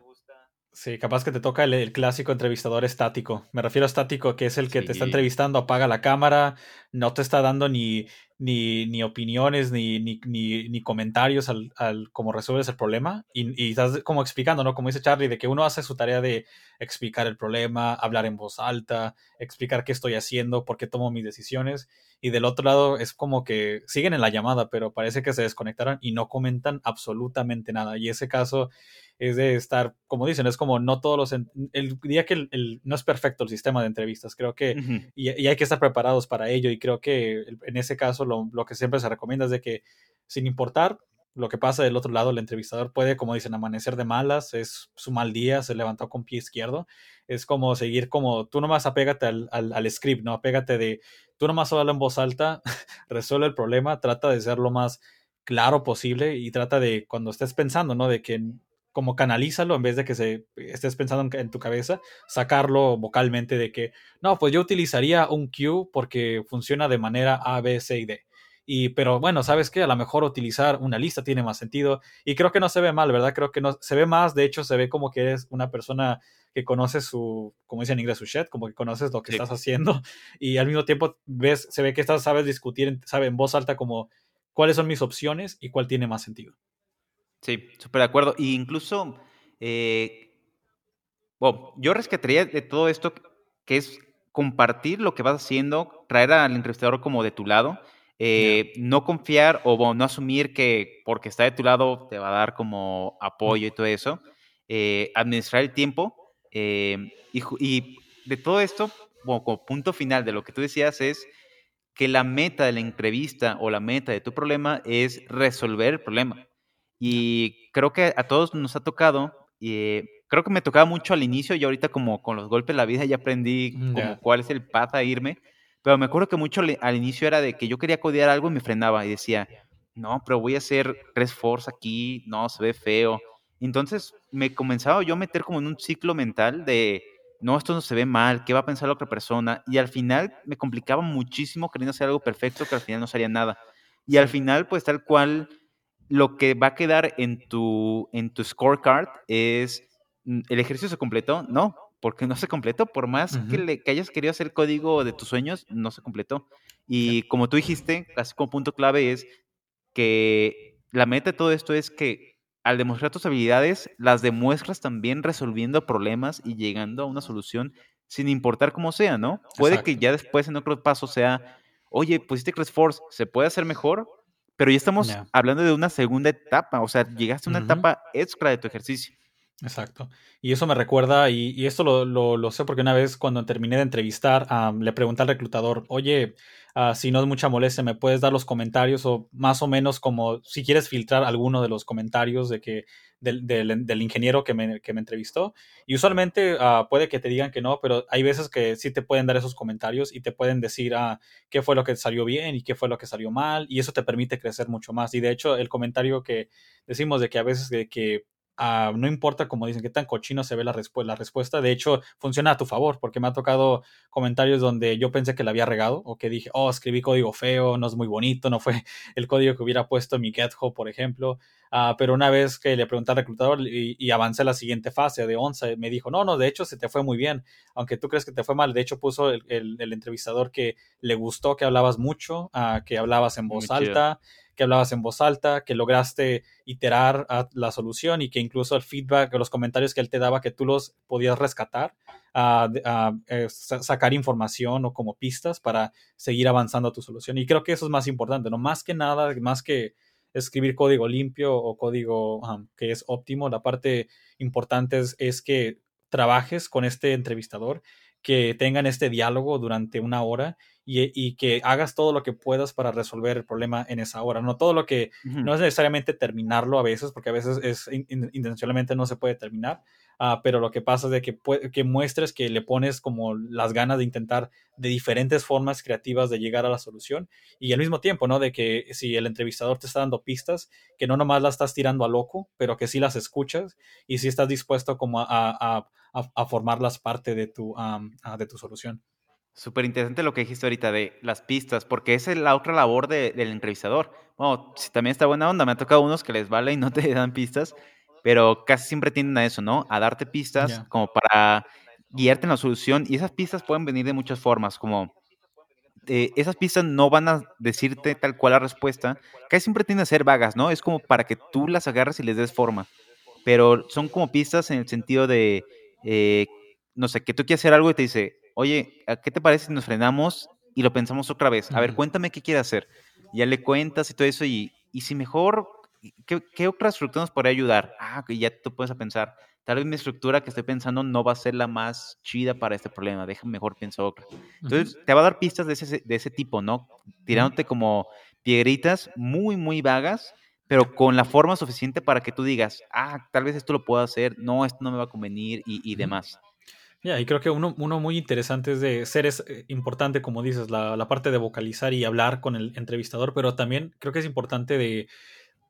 Sí, capaz que te toca el, clásico entrevistador estático. Me refiero a estático, que es el que te está entrevistando, apaga la cámara, no te está dando ni, ni, ni opiniones, ni, ni, ni, comentarios al, al cómo resuelves el problema. Y, y, estás como explicando, ¿no? Como dice Charlie, de que uno hace su tarea de explicar el problema, hablar en voz alta, explicar qué estoy haciendo, por qué tomo mis decisiones. Y del otro lado es como que siguen en la llamada, pero parece que se desconectaron y no comentan absolutamente nada. Y ese caso es de estar, como dicen, es como no todos los... El día que el, no es perfecto el sistema de entrevistas, creo que... y, hay que estar preparados para ello y creo que en ese caso lo, lo, que siempre se recomienda es de que sin importar lo que pasa del otro lado, el entrevistador puede, como dicen, amanecer de malas, es su mal día, se levantó con pie izquierdo, es como seguir como, tú nomás apégate al, al, al script, ¿no? Apégate de, tú nomás habla en voz alta, resuelve el problema, trata de ser lo más claro posible y trata de, cuando estés pensando, ¿no? De que como canalízalo en vez de que se estés pensando en, tu cabeza, sacarlo vocalmente de que, no, pues yo utilizaría un cue porque funciona de manera A, B, C y D. Y, pero bueno, ¿sabes qué? A lo mejor utilizar una lista tiene más sentido. Y creo que no se ve mal, ¿verdad? Creo que no se ve más. De hecho, se ve como que eres una persona que conoce su, como dice en inglés, su shit, como que conoces lo que estás haciendo. Y al mismo tiempo ves, se ve que estás, sabes discutir, sabe en voz alta como cuáles son mis opciones y cuál tiene más sentido. Sí, súper de acuerdo. Y incluso, eh, bueno, yo rescataría de todo esto que es compartir lo que vas haciendo, traer al entrevistador como de tu lado, eh, no confiar o no asumir que porque está de tu lado te va a dar como apoyo y todo eso, eh, administrar el tiempo y, y, de todo esto, como punto final de lo que tú decías es que la meta de la entrevista o la meta de tu problema es resolver el problema. Y creo que a todos nos ha tocado, creo que me tocaba mucho al inicio y ahorita como con los golpes de la vida ya aprendí como cuál es el path a irme, pero me acuerdo que mucho al inicio era de que yo quería codear algo y me frenaba y decía, no, pero voy a hacer tres force aquí, no, se ve feo. Entonces me comenzaba yo a meter como en un ciclo mental de, no, esto no se ve mal, ¿qué va a pensar la otra persona? Y al final me complicaba muchísimo queriendo hacer algo perfecto que al final no salía nada. Y al final, pues tal cual lo que va a quedar en tu, en tu scorecard es, mm, ¿el ejercicio se completó? No, porque no se completó. Por más que, le, que, hayas querido hacer código de tus sueños, no se completó. Y como tú dijiste, así como punto clave es que la meta de todo esto es que al demostrar tus habilidades, las demuestras también resolviendo problemas y llegando a una solución sin importar cómo sea, ¿no? Puede que ya después en otro paso sea, oye, pusiste CRESForce, ¿se puede hacer mejor? Pero ya estamos hablando de una segunda etapa, o sea, llegaste a una etapa extra de tu ejercicio. Exacto. Y eso me recuerda, y, esto lo, lo, sé porque una vez cuando terminé de entrevistar, le pregunté al reclutador, oye, uh, si no es mucha molestia, ¿me puedes dar los comentarios o más o menos como si quieres filtrar alguno de los comentarios de que del, del, ingeniero que me, que me, entrevistó. Y usualmente uh, puede que te digan que no, pero hay veces que sí te pueden dar esos comentarios y te pueden decir qué fue lo que salió bien y qué fue lo que salió mal. Y eso te permite crecer mucho más. Y de hecho, el comentario que decimos de que a veces de que Ah, no importa, como dicen, qué tan cochino se ve la, la respuesta. De hecho, funciona a tu favor, porque me ha tocado comentarios donde yo pensé que la había regado o que dije, oh, escribí código feo, no es muy bonito, no fue el código que hubiera puesto en mi GitHub, por ejemplo. Uh, pero una vez que le pregunté al reclutador y, avancé a la siguiente fase de 11, me dijo, no, no, de hecho se te fue muy bien, aunque tú crees que te fue mal. De hecho, puso el, el, entrevistador que le gustó que hablabas mucho, uh, que hablabas en voz alta que hablabas en voz alta, que lograste iterar la solución y que incluso el feedback los comentarios que él te daba que tú los podías rescatar, eh, sacar información o como pistas para seguir avanzando a tu solución. Y creo que eso es más importante, ¿no? Más que nada, más que escribir código limpio o código que es óptimo, la parte importante es que trabajes con este entrevistador que tengan este diálogo durante una hora y, que hagas todo lo que puedas para resolver el problema en esa hora. No todo lo que, no es necesariamente terminarlo a veces, porque a veces es intencionalmente no se puede terminar, uh, pero lo que pasa es de que, que muestres que le pones como las ganas de intentar de diferentes formas creativas de llegar a la solución y al mismo tiempo, ¿no? De que si el entrevistador te está dando pistas, que no nomás las estás tirando a loco, pero que sí las escuchas y si estás dispuesto como a, a, a, formarlas parte de tu, de tu solución. Súper interesante lo que dijiste ahorita de las pistas, porque esa es la otra labor del entrevistador. Bueno, si también está buena onda, me ha tocado unos que les vale y no te dan pistas, pero casi siempre tienden a eso, ¿no? A darte pistas como para guiarte en la solución y esas pistas pueden venir de muchas formas, como eh, esas pistas no van a decirte tal cual la respuesta, casi siempre tienden a ser vagas, ¿no? Es como para que tú las agarres y les des forma, pero son como pistas en el sentido de, eh, no sé, que tú quieres hacer algo y te dice, oye, ¿qué te parece si nos frenamos y lo pensamos otra vez? A ver, cuéntame qué quieres hacer. Ya le cuentas y todo eso y, y si mejor ¿qué, qué otra estructura nos podría ayudar? Ah, que ya tú puedes pensar, tal vez mi estructura que estoy pensando no va a ser la más chida para este problema, déjame mejor pensar otra. Entonces, te va a dar pistas de ese, de ese tipo, ¿no? Tirándote como piedritas muy, muy vagas, pero con la forma suficiente para que tú digas, ah, tal vez esto lo puedo hacer, no, esto no me va a convenir y, y demás. Ya, y creo que uno, uno muy interesante es de ser es eh, importante, como dices, la, la, parte de vocalizar y hablar con el entrevistador, pero también creo que es importante de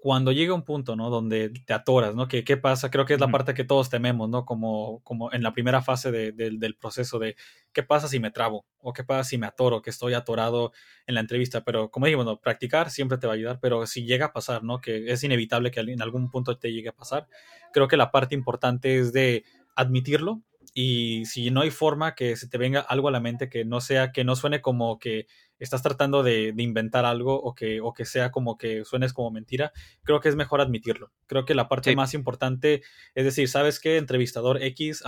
cuando llega un punto, ¿no? Donde te atoras, ¿no? ¿Qué, qué pasa? Creo que es la parte que todos tememos, ¿no? Como, como en la primera fase del proceso de qué pasa si me trabo o qué pasa si me atoro, que estoy atorado en la entrevista. Pero como digo, bueno, practicar siempre te va a ayudar, pero si llega a pasar, ¿no? Que es inevitable que en algún punto te llegue a pasar. Creo que la parte importante es de admitirlo y si no hay forma que se te venga algo a la mente que no sea, que no suene como que estás tratando de, inventar algo o que, o que sea como que suenes como mentira, creo que es mejor admitirlo. Creo que la parte más importante es decir, ¿sabes qué? Entrevistador X,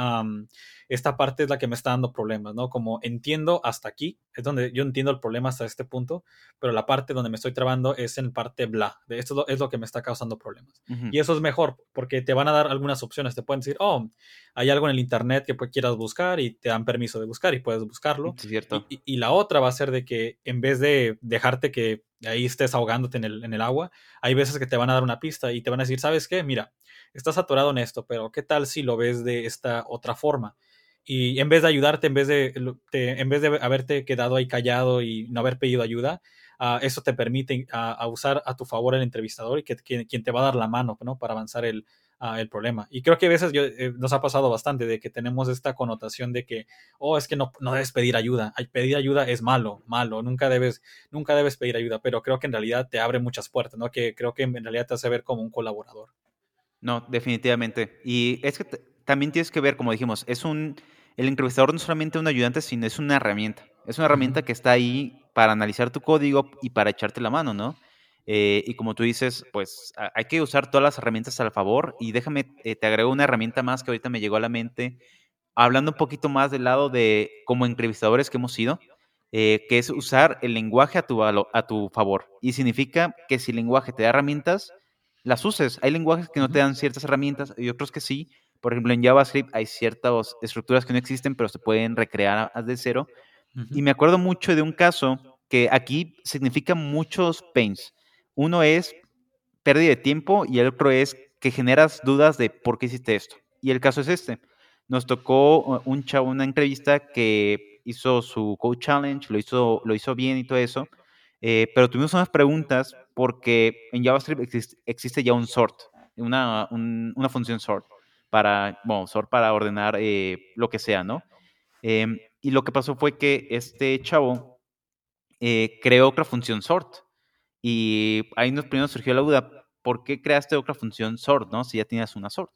esta parte es la que me está dando problemas, ¿no? Como entiendo hasta aquí, es donde yo entiendo el problema hasta este punto, pero la parte donde me estoy trabando es en parte bla, de esto es lo, que me está causando problemas. Y eso es mejor, porque te van a dar algunas opciones, te pueden decir, oh, hay algo en el internet que pues, quieras buscar y te dan permiso de buscar y puedes buscarlo. cierto. y la otra va a ser de que en vez de dejarte que ahí estés ahogándote en el, en el agua, hay veces que te van a dar una pista y te van a decir, ¿sabes qué? Mira, estás atorado en esto, pero ¿qué tal si lo ves de esta otra forma? Y en vez de ayudarte, en vez de, en vez de haberte quedado ahí callado y no haber pedido ayuda, uh, eso te permite a, usar a tu favor el entrevistador y que, quien te va a dar la mano ¿no? para avanzar el, el problema. Y creo que a veces eh, nos ha pasado bastante de que tenemos esta connotación de que, oh, es que no, no debes pedir ayuda. Pedir ayuda es malo, malo. Nunca debes, nunca debes pedir ayuda, pero creo que en realidad te abre muchas puertas, ¿no? Que creo que en realidad te hace ver como un colaborador. No, definitivamente. Y es que también tienes que ver, como dijimos, es un, el entrevistador no es solamente un ayudante, sino es una herramienta. Es una herramienta que está ahí para analizar tu código y para echarte la mano, ¿no? Eh, y como tú dices, pues hay que usar todas las herramientas al favor. Y déjame, eh, te agrego una herramienta más que ahorita me llegó a la mente, hablando un poquito más del lado de como entrevistadores que hemos sido, eh, que es usar el lenguaje a tu, a tu favor. Y significa que si el lenguaje te da herramientas, las uses. Hay lenguajes que no te dan ciertas herramientas y otros que sí. Por ejemplo, en JavaScript hay ciertas estructuras que no existen, pero se pueden recrear de cero. Y me acuerdo mucho de un caso que aquí significa muchos pains. Uno es pérdida de tiempo y el otro es que generas dudas de por qué hiciste esto. Y el caso es este. Nos tocó uh, un chavo, una entrevista que hizo su Code Challenge, lo hizo, lo hizo bien y todo eso, eh, pero tuvimos unas preguntas porque en JavaScript existe, ya un sort, una, una, función sort para, bueno, para ordenar eh, lo que sea, ¿no? Em, y lo que pasó fue que este chavo eh, creó otra función sort y ahí nos primero surgió la duda, ¿por qué creaste otra función sort, no? Si ya tienes una sort.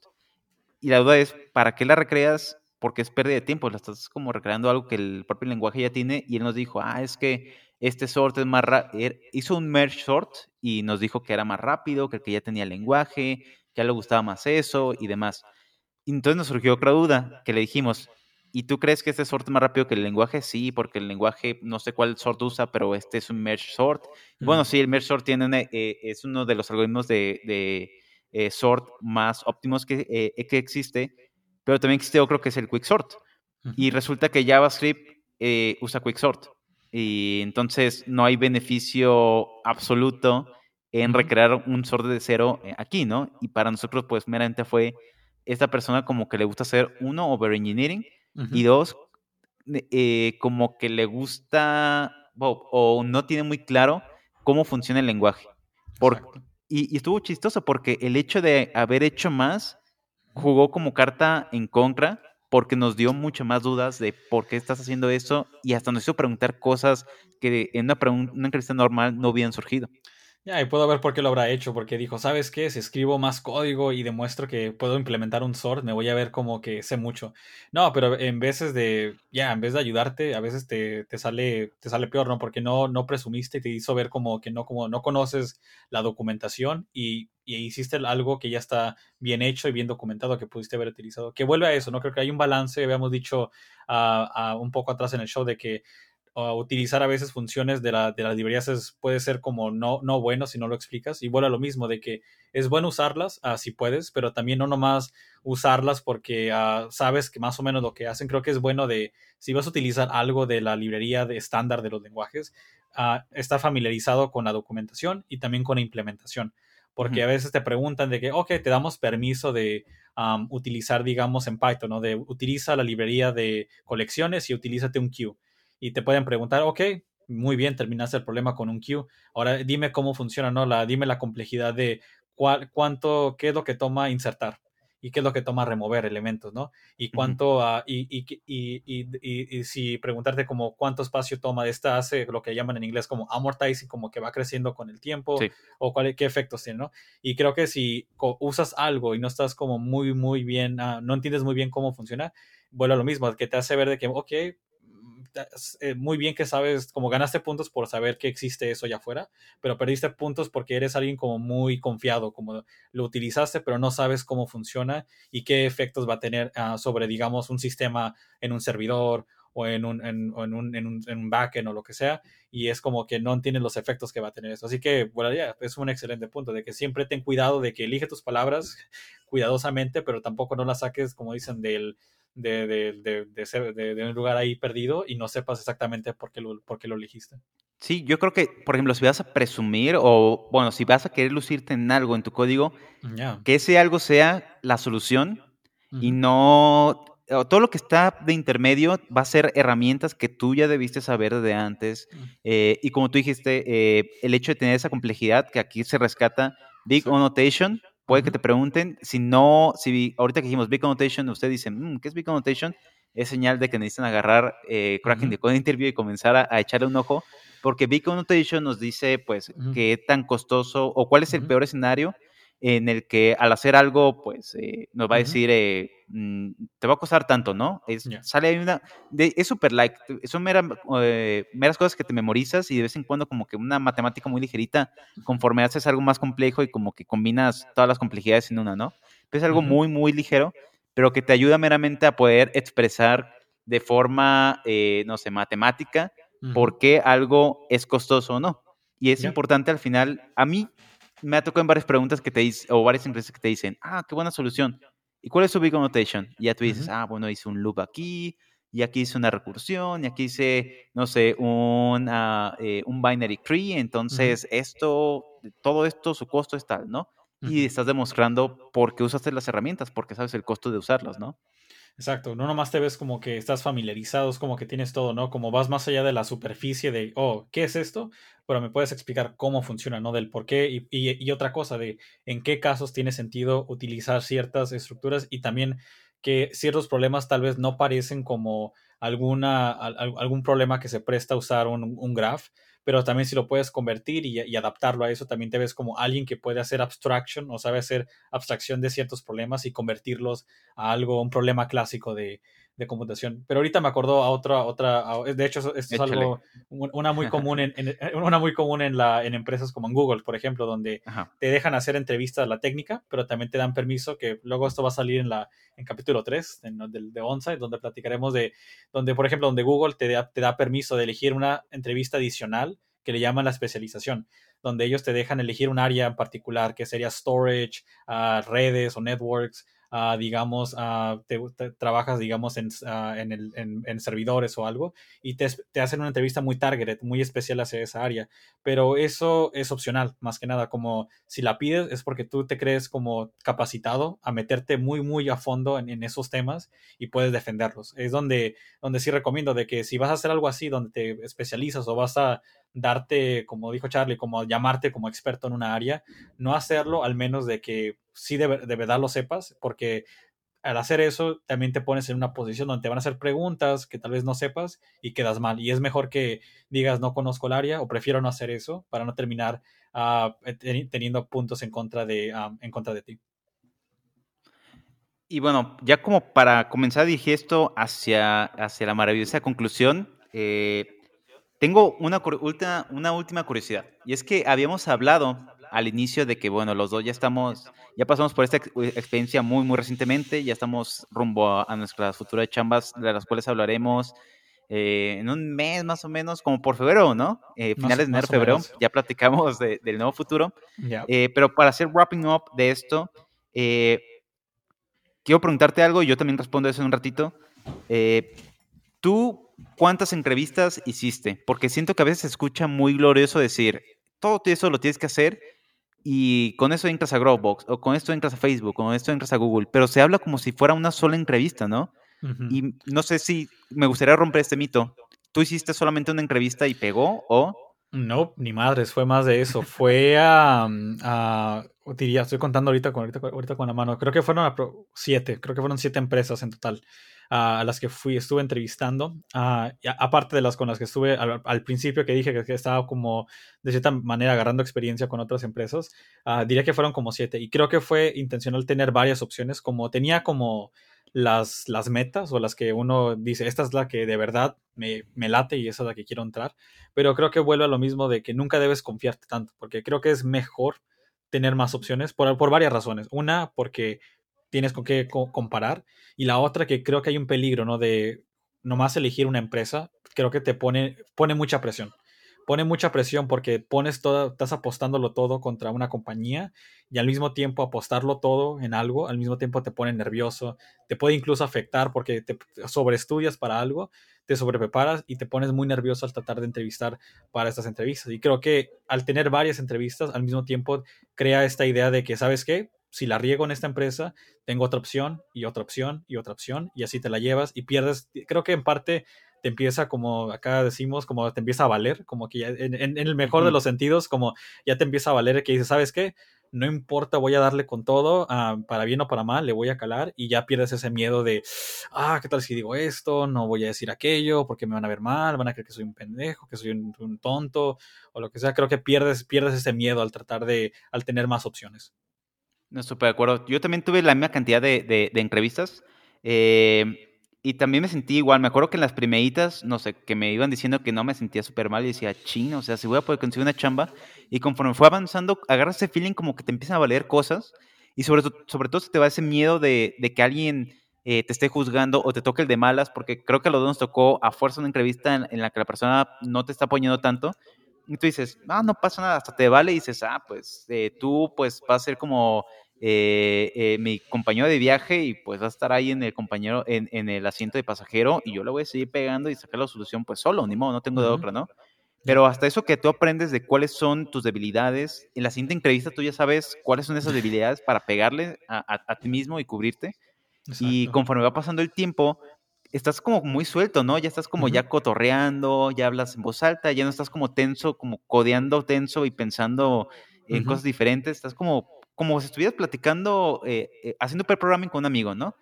Y la duda es, ¿para qué la recreas? Porque es pérdida de tiempo, la estás como recreando algo que el propio lenguaje ya tiene y él nos dijo, ah, es que este sort es más rápido, er, hizo un merge sort y nos dijo que era más rápido, que el que ya tenía lenguaje, que a él le gustaba más eso y demás. Entonces nos surgió otra duda, que le dijimos, ¿y tú crees que este sort es más rápido que el lenguaje? Sí, porque el lenguaje, no sé cuál sort usa, pero este es un merge sort. Bueno, sí, el merge sort tiene eh, es uno de los algoritmos de, de eh, sort más óptimos que, eh, que existe, pero también existe otro que es el quicksort. Y resulta que JavaScript usa quicksort. Y entonces no hay beneficio absoluto en recrear un sort de cero aquí, ¿no? Y para nosotros, pues meramente fue esta persona como que le gusta hacer, uno, over engineering, y dos, eh, como que le gusta o, no tiene muy claro cómo funciona el lenguaje. Por, y, estuvo chistoso porque el hecho de haber hecho más jugó como carta en contra porque nos dio mucho más dudas de por qué estás haciendo eso y hasta nos hizo preguntar cosas que en una, una entrevista normal no habían surgido. Ya, y puedo ver por qué lo habrá hecho, porque dijo, ¿sabes qué? Si escribo más código y demuestro que puedo implementar un sort, me voy a ver como que sé mucho. No, pero en veces de, ya, en vez de ayudarte, a veces te, te, sale, te sale peor, ¿no? Porque no, no presumiste y te hizo ver como que no, como no conoces la documentación y, y hiciste algo que ya está bien hecho y bien documentado que pudiste haber utilizado. Que vuelve a eso, ¿no? Creo que hay un balance, habíamos dicho uh, un poco atrás en el show de que utilizar a veces funciones de, la, de las librerías puede ser como no, no bueno si no lo explicas. Y vuelve a lo mismo, de que es bueno usarlas uh, si puedes, pero también no nomás usarlas porque ah, sabes que más o menos lo que hacen. Creo que es bueno de, si vas a utilizar algo de la librería de estándar de los lenguajes, uh, estar familiarizado con la documentación y también con la implementación. Porque a veces te preguntan de que, ok, te damos permiso de utilizar, digamos, en Python, ¿no? De utiliza la librería de colecciones y utilízate un queue y te pueden preguntar, ok, muy bien, terminaste el problema con un queue. Ahora dime cómo funciona, ¿no? La, dime la complejidad de cuál, cuánto, qué es lo que toma insertar y qué es lo que toma remover elementos, ¿no? Y cuánto, y, y, y, y, si preguntarte como cuánto espacio toma esta hace lo que llaman en inglés como amortizing, como que va creciendo con el tiempo, o cuál, qué efectos tiene, ¿no? Y creo que si usas algo y no estás como muy, muy bien, ah, no entiendes muy bien cómo funciona, vuelve a lo mismo, que te hace ver de que, ok, eh, muy bien que sabes, como ganaste puntos por saber que existe eso allá afuera, pero perdiste puntos porque eres alguien como muy confiado, como lo utilizaste, pero no sabes cómo funciona y qué efectos va a tener ah, sobre, digamos, un sistema en un servidor o en un, en, un, en, un, en un backend o lo que sea, y es como que no entiendes los efectos que va a tener eso. Así que, bueno, ya, es un excelente punto, de que siempre ten cuidado de que elige tus palabras cuidadosamente, pero tampoco no las saques, como dicen, del, de, de, de, ser, de, un lugar ahí perdido y no sepas exactamente por qué, lo, por qué lo elegiste. Sí, yo creo que, por ejemplo, si vas a presumir o, bueno, si vas a querer lucirte en algo en tu código, que ese algo sea la solución y no todo lo que está de intermedio va a ser herramientas que tú ya debiste saber desde antes. Eh, y como tú dijiste, eh, el hecho de tener esa complejidad que aquí se rescata, Big Annotation, puede que te pregunten, si no, si ahorita que dijimos Big Annotation, ustedes dicen, mm, ¿qué es Big Annotation? Es señal de que necesitan agarrar eh, Cracking de Code Interview y comenzar a, echarle un ojo, porque Big Annotation nos dice, pues, qué tan costoso o cuál es el peor escenario en el que al hacer algo, pues eh, nos va a decir, eh, mm, te va a costar tanto, ¿no? Es, Sale ahí una, es súper like, son eh, meras cosas que te memorizas y de vez en cuando como que una matemática muy ligerita, conforme haces algo más complejo y como que combinas todas las complejidades en una, ¿no? Es algo muy, muy ligero, pero que te ayuda meramente a poder expresar de forma, no sé, matemática, por qué algo es costoso o no. Y es importante al final, a mí me ha tocado en varias preguntas que te dicen, o varias empresas que te dicen, ah, qué buena solución. ¿Y cuál es su big annotation? Y ya tú dices, ah, bueno, hice un loop aquí, y aquí hice una recursión, y aquí hice, no sé, un, eh, un binary tree, entonces esto, todo esto, su costo es tal, ¿no? Y estás demostrando por qué usaste las herramientas, porque sabes el costo de usarlas, ¿no? Exacto, no nomás te ves como que estás familiarizado, es como que tienes todo, ¿no? Como vas más allá de la superficie de, oh, ¿qué es esto? Pero me puedes explicar cómo funciona, ¿no? Del por qué y, y, otra cosa de en qué casos tiene sentido utilizar ciertas estructuras y también que ciertos problemas tal vez no parecen como alguna, algún problema que se presta a usar un, un graph, pero también si lo puedes convertir y, adaptarlo a eso, también te ves como alguien que puede hacer abstraction o sabe hacer abstracción de ciertos problemas y convertirlos a algo, un problema clásico de, de computación. Pero ahorita me acordó a otra, otra, de hecho, esto es algo, una muy común en, una muy común en, la, en empresas como en Google, por ejemplo, donde te dejan hacer entrevistas a la técnica, pero también te dan permiso, que luego esto va a salir en la en capítulo 3 de, de Onsite, donde platicaremos de, donde, por ejemplo, donde Google te da, te da permiso de elegir una entrevista adicional que le llaman la especialización, donde ellos te dejan elegir un área en particular, que sería storage, uh, redes o networks, digamos, te, trabajas, digamos, en, en, servidores o algo, y te, hacen una entrevista muy targeted, muy especial hacia esa área. Pero eso es opcional, más que nada, como si la pides es porque tú te crees como capacitado a meterte muy, muy a fondo en, esos temas y puedes defenderlos. Es donde, donde sí recomiendo de que si vas a hacer algo así, donde te especializas o vas a darte, como dijo Charlie, como llamarte como experto en una área, no hacerlo al menos de que sí de, verdad lo sepas, porque al hacer eso también te pones en una posición donde te van a hacer preguntas que tal vez no sepas y quedas mal. Y es mejor que digas no conozco el área o prefiero no hacer eso para no terminar ah, teniendo puntos en contra de, ah, en contra de ti. Y bueno, ya como para comenzar dirigir esto hacia, hacia la maravillosa conclusión, eh, tengo una, una última curiosidad. Y es que habíamos hablado al inicio de que, bueno, los dos ya estamos, ya pasamos por esta experiencia muy, muy recientemente, ya estamos rumbo a, nuestras futuras chambas, de las cuales hablaremos eh, en un mes más o menos, como por febrero, ¿no? Eh, finales de enero, febrero, ya platicamos del nuevo futuro. Eh, pero para hacer wrapping up de esto, quiero preguntarte algo y yo también respondo eso en un ratito. ¿Tú ¿cuántas entrevistas hiciste? Porque siento que a veces se escucha muy glorioso decir, todo eso lo tienes que hacer y con eso entras a Growbox, o con esto entras a Facebook, o con esto entras a Google, pero se habla como si fuera una sola entrevista, ¿no? Y no sé si me gustaría romper este mito. ¿Tú hiciste solamente una entrevista y pegó o...? No, ni madres, fue más de eso. Fue a, a diría, estoy contando ahorita con, ahorita, con la mano, creo que fueron siete, creo que fueron siete empresas en total a las que fui, estuve entrevistando, aparte de las con las que estuve al, principio que dije que, estaba como de cierta manera agarrando experiencia con otras empresas, uh, diría que fueron como siete y creo que fue intencional tener varias opciones, como tenía como las, las metas o las que uno dice, esta es la que de verdad me, me late y esa es la que quiero entrar, pero creo que vuelve a lo mismo de que nunca debes confiarte tanto, porque creo que es mejor tener más opciones por, por varias razones. Una, porque tienes con qué comparar. Y la otra que creo que hay un peligro, ¿no? De nomás elegir una empresa, creo que te pone, pone mucha presión. Pone mucha presión porque pones todo, estás apostándolo todo contra una compañía y al mismo tiempo apostarlo todo en algo, al mismo tiempo te pone nervioso, te puede incluso afectar porque te sobreestudias para algo, te sobrepreparas y te pones muy nervioso al tratar de entrevistar para estas entrevistas. Y creo que al tener varias entrevistas al mismo tiempo crea esta idea de que, ¿sabes qué? Si la riego en esta empresa, tengo otra opción y otra opción y otra opción y así te la llevas y pierdes, creo que en parte te empieza como acá decimos, como te empieza a valer, como que ya en, el mejor de los sentidos, como ya te empieza a valer que dices, ¿sabes qué? No importa, voy a darle con todo, ah, para bien o para mal, le voy a calar y ya pierdes ese miedo de, ah, ¿qué tal si digo esto? No voy a decir aquello porque me van a ver mal, van a creer que soy un pendejo, que soy un, un tonto o lo que sea. Creo que pierdes, pierdes ese miedo al tratar de, al tener más opciones. No, súper de acuerdo. Yo también tuve la misma cantidad de, de, entrevistas eh, y también me sentí igual. Me acuerdo que en las primeritas, no sé, que me iban diciendo que no me sentía súper mal y decía, chino, o sea, si voy a poder conseguir una chamba. Y conforme fue avanzando, agarras ese feeling como que te empiezan a valer cosas y sobre, sobre todo se te va ese miedo de, de que alguien eh, te esté juzgando o te toque el de malas, porque creo que a los dos nos tocó a fuerza una entrevista en, en la que la persona no te está apoyando tanto y tú dices, ah, no pasa nada, hasta te vale y dices, ah, pues eh, tú pues vas a ser como eh, eh, mi compañero de viaje y pues va a estar ahí en el compañero, en, en, el asiento de pasajero y yo le voy a seguir pegando y sacar la solución pues solo, ni modo, no tengo de otra, ¿no? Pero hasta eso que tú aprendes de cuáles son tus debilidades, en la siguiente entrevista tú ya sabes cuáles son esas debilidades para pegarle a, a, ti mismo y cubrirte. Y conforme va pasando el tiempo, estás como muy suelto, ¿no? Ya estás como ya cotorreando, ya hablas en voz alta, ya no estás como tenso, como codeando tenso y pensando en cosas diferentes, estás como, como si estuvieras platicando, eh, eh, haciendo pre-programming con un amigo, ¿no?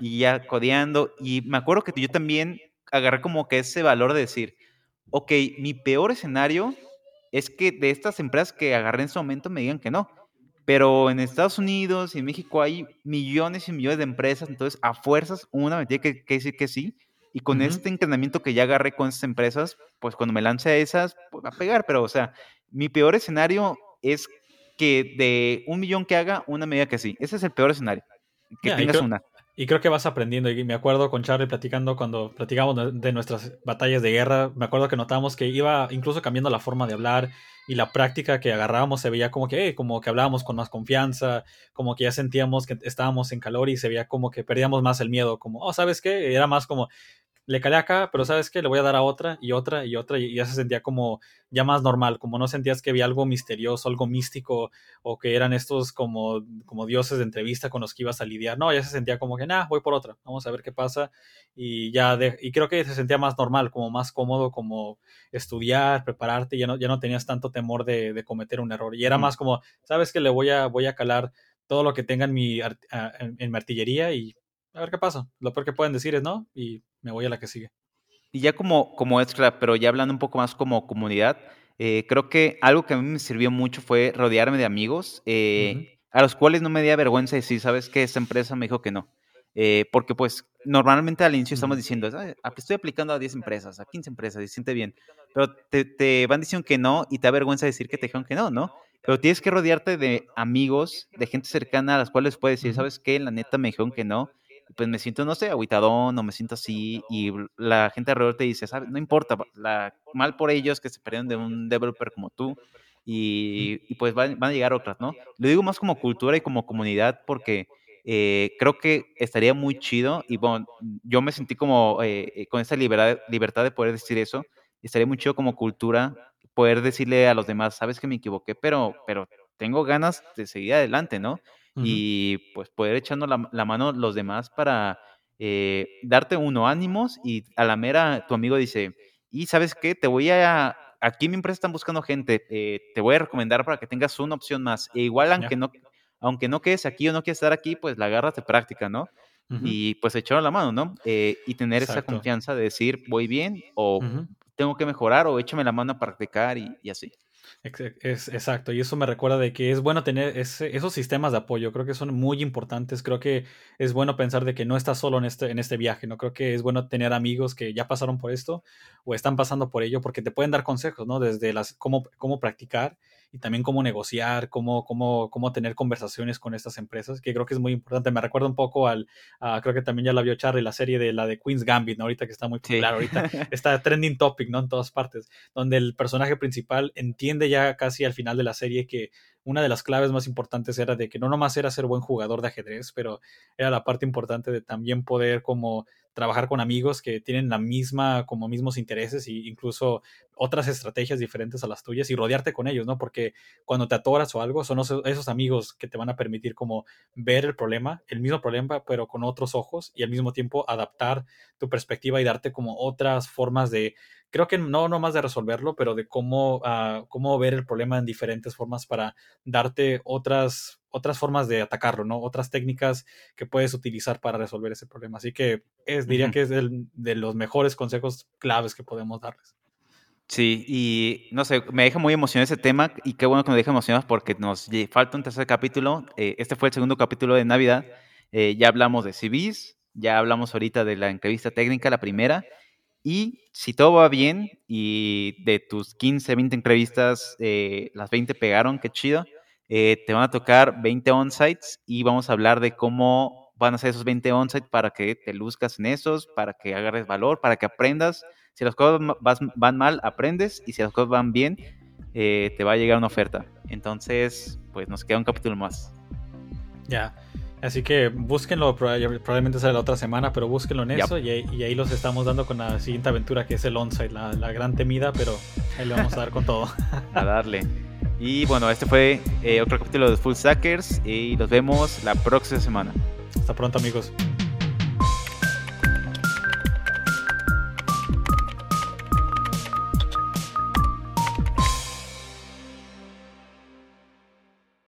Y ya codeando, y me acuerdo que yo también agarré como que ese valor de decir, ok, mi peor escenario es que de estas empresas que agarré en ese momento me digan que no. Pero en Estados Unidos y en México hay millones y millones de empresas, entonces a fuerzas una me tiene que, decir que sí. Y con este entrenamiento que ya agarré con estas empresas, pues cuando me lance a esas, pues va a pegar. Pero, o sea, mi peor escenario es que de un millón que haga, una medida que sí. Ese es el peor escenario. Que tengas una. Y creo que vas aprendiendo. Y me acuerdo con Charlie platicando cuando platicamos de nuestras batallas de guerra. Me acuerdo que notamos que iba incluso cambiando la forma de hablar y la práctica que agarrábamos se veía como que, como que hablábamos con más confianza, como que ya sentíamos que estábamos en calor y se veía como que perdíamos más el miedo. Como, oh, ¿sabes qué? Era más como, le calé acá, pero ¿sabes qué? Le voy a dar a otra y otra y otra y ya se sentía como ya más normal, como no sentías que había algo misterioso, algo místico o que eran estos como, como dioses de entrevista con los que ibas a lidiar. No, ya se sentía como que, nah, voy por otra, vamos a ver qué pasa y ya, y creo que se sentía más normal, como más cómodo, como estudiar, prepararte, ya no, ya no tenías tanto temor de, cometer un error y era más como, ¿sabes que Le voy a, voy a calar todo lo que tenga en mi, en mi artillería y a ver qué pasa. Lo peor que pueden decir es no y me voy a la que sigue. Y ya como, como extra, pero ya hablando un poco más como comunidad, eh, creo que algo que a mí me sirvió mucho fue rodearme de amigos eh, a los cuales no me dio vergüenza decir, ¿sabes qué? Esta empresa me dijo que no. Eh, porque pues normalmente al inicio estamos diciendo, estoy aplicando a 10 empresas, a 15 empresas, y siente bien, pero te, te, van diciendo que no y te da vergüenza decir que te dijeron que no, ¿no? Pero tienes que rodearte de amigos, de gente cercana a las cuales puedes decir, ¿sabes qué? La neta me dijeron que no pues me siento, no sé, aguitadón o me siento así y la gente alrededor te dice, ¿sabes? No importa, la, mal por ellos que se perdieron de un developer como tú y, y pues van, van, a llegar otras, ¿no? Lo digo más como cultura y como comunidad porque eh, creo que estaría muy chido y bueno, yo me sentí como eh, eh, con esa libertad, libertad de poder decir eso, estaría muy chido como cultura poder decirle a los demás, sabes que me equivoqué, pero, pero tengo ganas de seguir adelante, ¿no? y pues poder echarnos la, la mano los demás para eh, darte uno ánimos y a la mera tu amigo dice, y sabes qué, te voy a, aquí en mi empresa están buscando gente, eh, te voy a recomendar para que tengas una opción más. E igual aunque no, aunque no quedes aquí o no quieres estar aquí, pues la agarras de práctica, ¿no? Y pues echaron la mano, ¿no? Eh, y tener esa confianza de decir, voy bien o tengo que mejorar o échame la mano a practicar y, y así. Es, exacto, y eso me recuerda de que es bueno tener esos sistemas de apoyo, creo que son muy importantes, creo que es bueno pensar de que no estás solo en este, en este viaje, ¿no? Creo que es bueno tener amigos que ya pasaron por esto o están pasando por ello porque te pueden dar consejos, ¿no? Desde las, cómo, cómo practicar y también cómo negociar, cómo, cómo, cómo tener conversaciones con estas empresas, que creo que es muy importante. Me recuerda un poco al, creo que también ya la vio Charlie, la serie de la de Queen's Gambit, ¿no? Ahorita que está muy popular, ahorita está trending topic, ¿no? En todas partes, donde el personaje principal entiende ya casi al final de la serie que una de las claves más importantes era de que no nomás era ser buen jugador de ajedrez, pero era la parte importante de también poder como trabajar con amigos que tienen la misma, como mismos intereses e incluso otras estrategias diferentes a las tuyas y rodearte con ellos, ¿no? Porque cuando te atoras o algo, son esos amigos que te van a permitir como ver el problema, el mismo problema, pero con otros ojos y al mismo tiempo adaptar tu perspectiva y darte como otras formas de, creo que no nomás de resolverlo, pero de cómo, uh, cómo ver el problema en diferentes formas para darte otras otras formas de atacarlo, ¿no? Otras técnicas que puedes utilizar para resolver ese problema. Así que es, diría que es de los mejores consejos claves que podemos darles. Sí, y no sé, me deja muy emocionado ese tema y qué bueno que me deja emocionado porque nos falta un tercer capítulo. Eh, este fue el segundo capítulo de Navidad. Eh, ya hablamos de CVs, ya hablamos ahorita de la entrevista técnica, la primera. Y si todo va bien y de tus 15, 20 entrevistas, eh, las 20 pegaron, qué chido. Eh, te van a tocar 20 onsites y vamos a hablar de cómo van a ser esos 20 onsites para que te luzcas en esos, para que agarres valor, para que aprendas. Si las cosas van mal, aprendes y si las cosas van bien, eh, te va a llegar una oferta. Entonces, pues nos queda un capítulo más. Ya. Así que búsquenlo, probablemente será la otra semana, pero búsquenlo en eso y, ahí los estamos dando con la siguiente aventura que es el onsite, la, la gran temida, pero ahí le vamos a dar con todo. a darle. Y bueno, este fue eh, otro capítulo de Full Stackers y nos vemos la próxima semana. Hasta pronto amigos.